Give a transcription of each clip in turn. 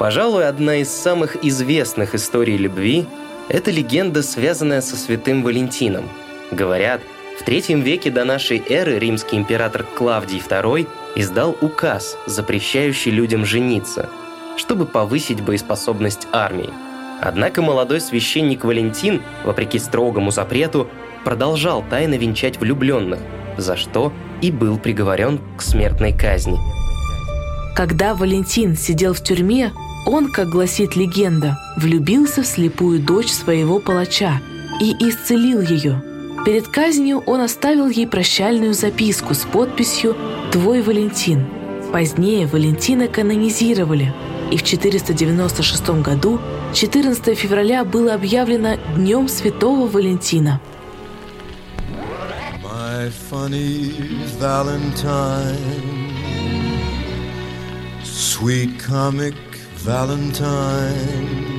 Пожалуй, одна из самых известных историй любви – это легенда, связанная со святым Валентином. Говорят, в третьем веке до нашей эры римский император Клавдий II издал указ, запрещающий людям жениться, чтобы повысить боеспособность армии. Однако молодой священник Валентин, вопреки строгому запрету, продолжал тайно венчать влюбленных, за что и был приговорен к смертной казни. Когда Валентин сидел в тюрьме, он, как гласит легенда, влюбился в слепую дочь своего палача и исцелил ее. Перед казнью он оставил ей прощальную записку с подписью «Твой Валентин». Позднее Валентина канонизировали, и в 496 году 14 февраля было объявлено Днем Святого Валентина. My funny Valentine, sweet comic Valentine,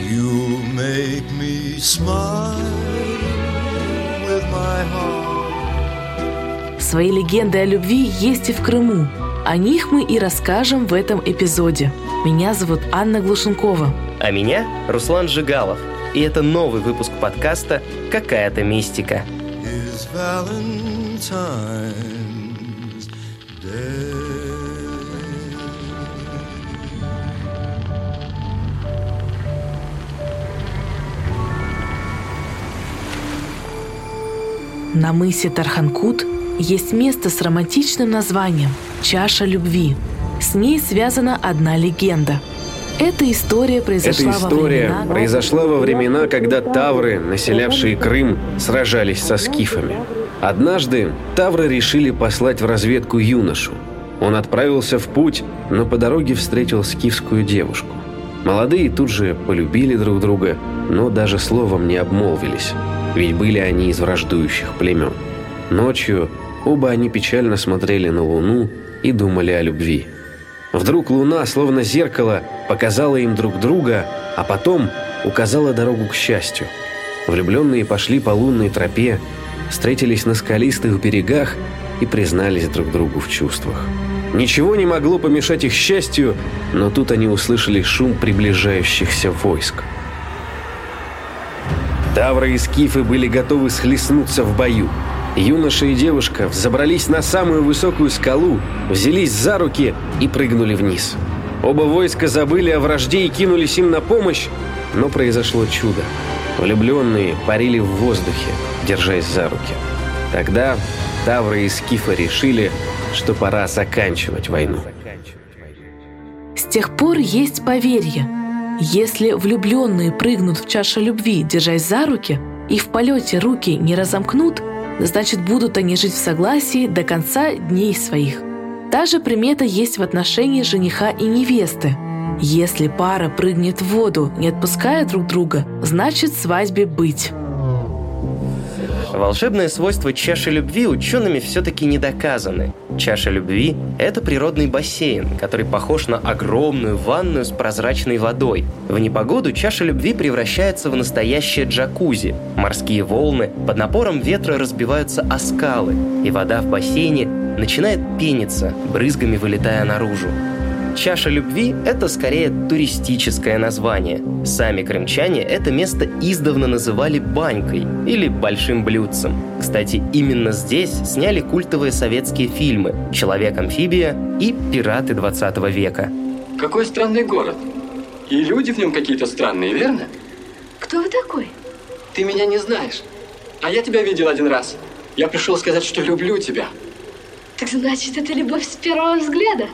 you make me smile with my heart. Свои легенды о любви есть и в Крыму. О них мы и расскажем в этом эпизоде. Меня зовут Анна Глушенкова. А меня Руслан Жигалов. И это новый выпуск подкаста «Какая-то мистика». На мысе Тарханкут есть место с романтичным названием «Чаша любви». С ней связана одна легенда. Эта история произошла, Эта история во времена... произошла во времена, когда тавры, населявшие Крым, сражались со скифами. Однажды тавры решили послать в разведку юношу. Он отправился в путь, но по дороге встретил скифскую девушку. Молодые тут же полюбили друг друга, но даже словом не обмолвились ведь были они из враждующих племен. Ночью оба они печально смотрели на луну и думали о любви. Вдруг луна, словно зеркало, показала им друг друга, а потом указала дорогу к счастью. Влюбленные пошли по лунной тропе, встретились на скалистых берегах и признались друг другу в чувствах. Ничего не могло помешать их счастью, но тут они услышали шум приближающихся войск. Тавры и скифы были готовы схлестнуться в бою. Юноша и девушка взобрались на самую высокую скалу, взялись за руки и прыгнули вниз. Оба войска забыли о вражде и кинулись им на помощь, но произошло чудо. Влюбленные парили в воздухе, держась за руки. Тогда Тавры и Скифы решили, что пора заканчивать войну. С тех пор есть поверье – если влюбленные прыгнут в чашу любви, держась за руки, и в полете руки не разомкнут, значит, будут они жить в согласии до конца дней своих. Та же примета есть в отношении жениха и невесты. Если пара прыгнет в воду, не отпуская друг друга, значит свадьбе быть. Волшебное свойство чаши любви учеными все-таки не доказаны. Чаша любви – это природный бассейн, который похож на огромную ванную с прозрачной водой. В непогоду чаша любви превращается в настоящее джакузи. Морские волны под напором ветра разбиваются о скалы, и вода в бассейне начинает пениться, брызгами вылетая наружу. Чаша любви – это скорее туристическое название. Сами крымчане это место издавна называли банькой или большим блюдцем. Кстати, именно здесь сняли культовые советские фильмы «Человек-амфибия» и «Пираты 20 века». Какой странный город. И люди в нем какие-то странные, верно? Кто вы такой? Ты меня не знаешь. А я тебя видел один раз. Я пришел сказать, что люблю тебя. Так значит, это любовь с первого взгляда?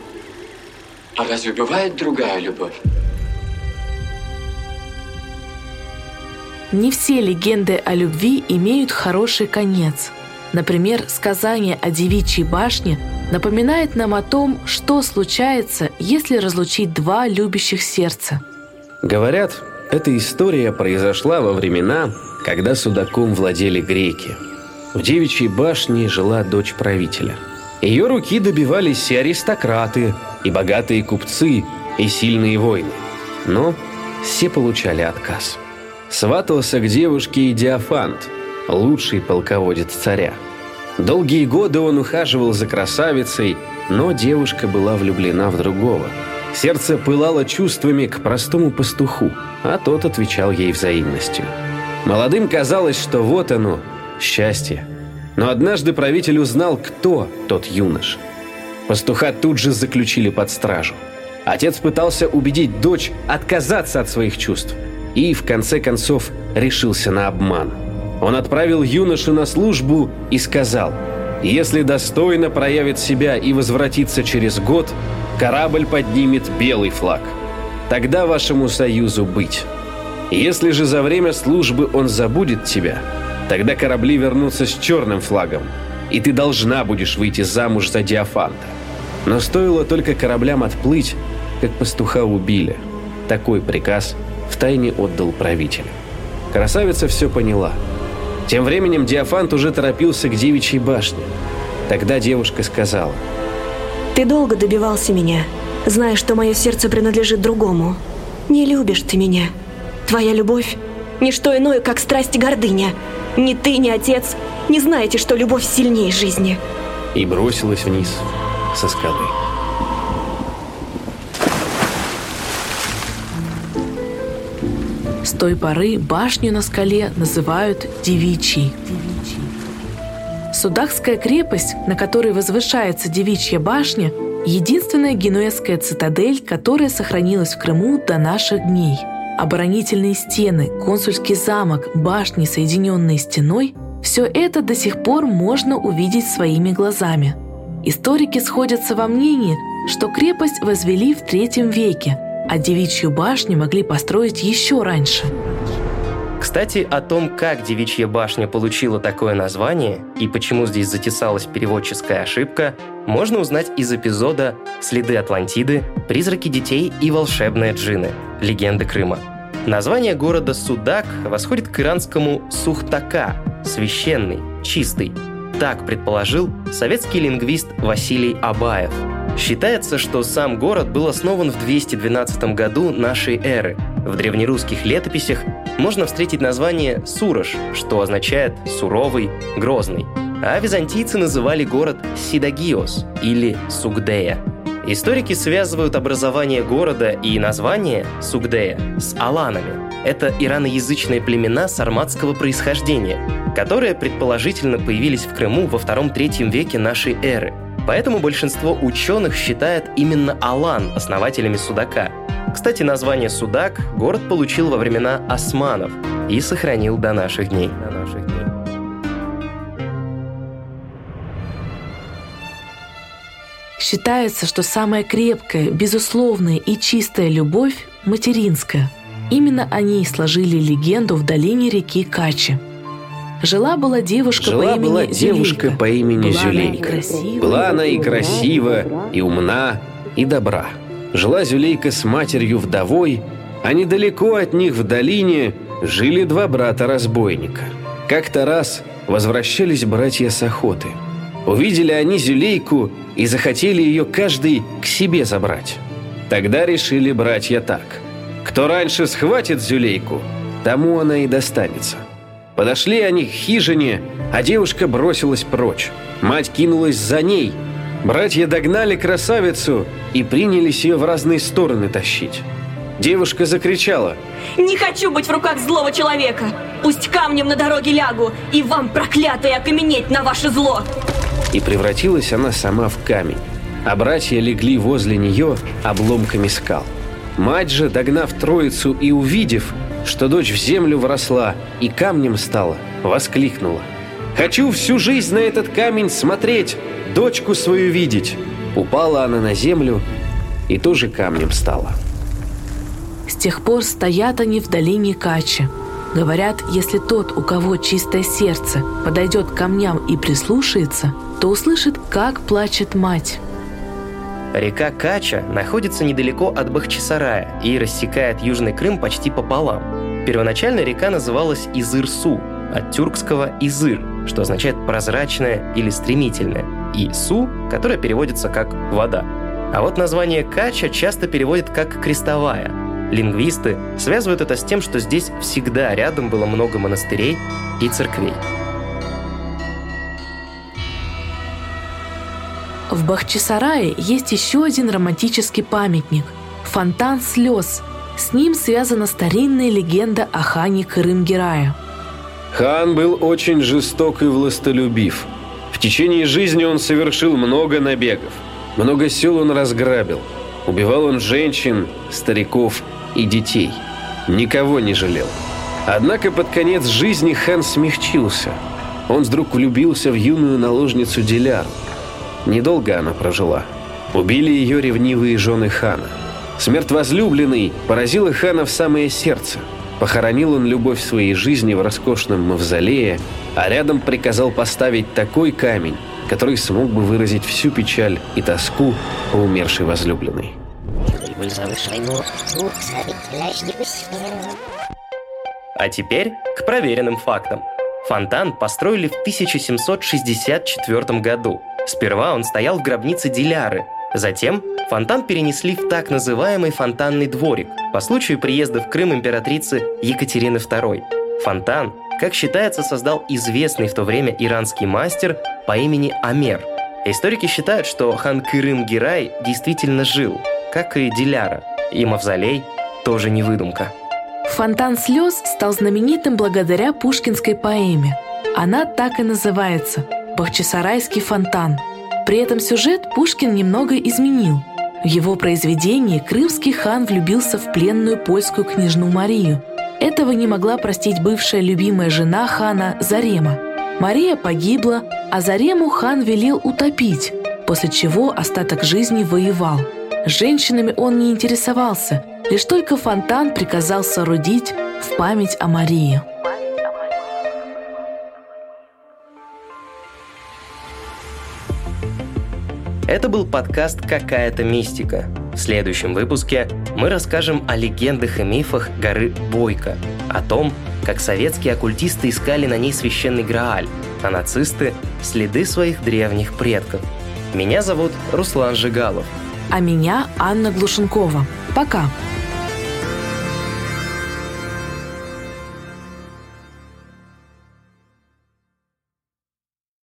А разве бывает другая любовь? Не все легенды о любви имеют хороший конец. Например, сказание о девичьей башне напоминает нам о том, что случается, если разлучить два любящих сердца. Говорят, эта история произошла во времена, когда судаком владели греки. В девичьей башне жила дочь правителя. Ее руки добивались и аристократы, и богатые купцы, и сильные воины. Но все получали отказ. Сватался к девушке и Диафант, лучший полководец царя. Долгие годы он ухаживал за красавицей, но девушка была влюблена в другого. Сердце пылало чувствами к простому пастуху, а тот отвечал ей взаимностью. Молодым казалось, что вот оно, счастье. Но однажды правитель узнал, кто тот юнош. Пастуха тут же заключили под стражу. Отец пытался убедить дочь отказаться от своих чувств и, в конце концов, решился на обман. Он отправил юношу на службу и сказал, «Если достойно проявит себя и возвратится через год, корабль поднимет белый флаг. Тогда вашему союзу быть. Если же за время службы он забудет тебя, тогда корабли вернутся с черным флагом, и ты должна будешь выйти замуж за Диафанта. Но стоило только кораблям отплыть, как пастуха убили. Такой приказ втайне отдал правитель. Красавица все поняла. Тем временем Диафант уже торопился к девичьей башне. Тогда девушка сказала. «Ты долго добивался меня, зная, что мое сердце принадлежит другому. Не любишь ты меня. Твоя любовь – не что иное, как страсть и гордыня. Ни ты, ни отец не знаете, что любовь сильнее жизни». И бросилась вниз со скалы. С той поры башню на скале называют Девичьей. Судакская крепость, на которой возвышается Девичья башня, единственная генуэзская цитадель, которая сохранилась в Крыму до наших дней. Оборонительные стены, консульский замок, башни, соединенные стеной – все это до сих пор можно увидеть своими глазами. Историки сходятся во мнении, что крепость возвели в III веке – а девичью башню могли построить еще раньше. Кстати, о том, как девичья башня получила такое название и почему здесь затесалась переводческая ошибка, можно узнать из эпизода «Следы Атлантиды», «Призраки детей» и «Волшебные джины. Легенды Крыма». Название города Судак восходит к иранскому «Сухтака» – «священный», «чистый». Так предположил советский лингвист Василий Абаев – Считается, что сам город был основан в 212 году нашей эры. В древнерусских летописях можно встретить название Сурож, что означает «суровый», «грозный». А византийцы называли город Сидагиос или Сугдея. Историки связывают образование города и название Сугдея с аланами. Это ираноязычные племена сарматского происхождения, которые предположительно появились в Крыму во втором-третьем веке нашей эры – Поэтому большинство ученых считает именно Алан основателями Судака. Кстати, название Судак город получил во времена османов и сохранил до наших дней. До наших дней. Считается, что самая крепкая, безусловная и чистая любовь – материнская. Именно о ней сложили легенду в долине реки Качи – Жила-была девушка Жила по имени была девушка Зюлейка. по имени Была она Зюлейка. красива, Была она и красива, и умна, и добра. Жила Зюлейка с матерью вдовой, а недалеко от них в долине жили два брата-разбойника. Как-то раз возвращались братья с охоты. Увидели они Зюлейку и захотели ее каждый к себе забрать. Тогда решили братья так. Кто раньше схватит Зюлейку, тому она и достанется. Подошли они к хижине, а девушка бросилась прочь. Мать кинулась за ней. Братья догнали красавицу и принялись ее в разные стороны тащить. Девушка закричала. Не хочу быть в руках злого человека. Пусть камнем на дороге лягу, и вам, проклятые, окаменеть на ваше зло. И превратилась она сама в камень. А братья легли возле нее обломками скал. Мать же, догнав троицу и увидев, что дочь в землю вросла и камнем стала, воскликнула. «Хочу всю жизнь на этот камень смотреть, дочку свою видеть!» Упала она на землю и тоже камнем стала. С тех пор стоят они в долине Качи. Говорят, если тот, у кого чистое сердце, подойдет к камням и прислушается, то услышит, как плачет мать. Река Кача находится недалеко от Бахчисарая и рассекает Южный Крым почти пополам. Первоначально река называлась Изыр-Су, от тюркского «изыр», что означает «прозрачная» или «стремительная», и «су», которое переводится как «вода». А вот название Кача часто переводят как «крестовая». Лингвисты связывают это с тем, что здесь всегда рядом было много монастырей и церквей. В Бахчисарае есть еще один романтический памятник. Фонтан слез. С ним связана старинная легенда о хане Крым-Герая. Хан был очень жесток и властолюбив. В течение жизни он совершил много набегов. Много сел он разграбил. Убивал он женщин, стариков и детей. Никого не жалел. Однако под конец жизни хан смягчился. Он вдруг влюбился в юную наложницу Диляру. Недолго она прожила. Убили ее ревнивые жены хана. Смерть возлюбленной поразила хана в самое сердце. Похоронил он любовь своей жизни в роскошном мавзолее, а рядом приказал поставить такой камень, который смог бы выразить всю печаль и тоску по умершей возлюбленной. А теперь к проверенным фактам. Фонтан построили в 1764 году. Сперва он стоял в гробнице Диляры, затем фонтан перенесли в так называемый фонтанный дворик по случаю приезда в Крым императрицы Екатерины II. Фонтан, как считается, создал известный в то время иранский мастер по имени Амер. Историки считают, что хан Кырым-Гирай действительно жил, как и Диляра, и мавзолей тоже не выдумка. Фонтан слез стал знаменитым благодаря пушкинской поэме. Она так и называется – «Бахчисарайский фонтан». При этом сюжет Пушкин немного изменил. В его произведении крымский хан влюбился в пленную польскую княжну Марию. Этого не могла простить бывшая любимая жена хана Зарема. Мария погибла, а Зарему хан велел утопить, после чего остаток жизни воевал. Женщинами он не интересовался – Лишь только фонтан приказал соорудить в память о Марии. Это был подкаст «Какая-то мистика». В следующем выпуске мы расскажем о легендах и мифах горы Бойко, о том, как советские оккультисты искали на ней священный Грааль, а нацисты – следы своих древних предков. Меня зовут Руслан Жигалов. А меня Анна Глушенкова. Пока!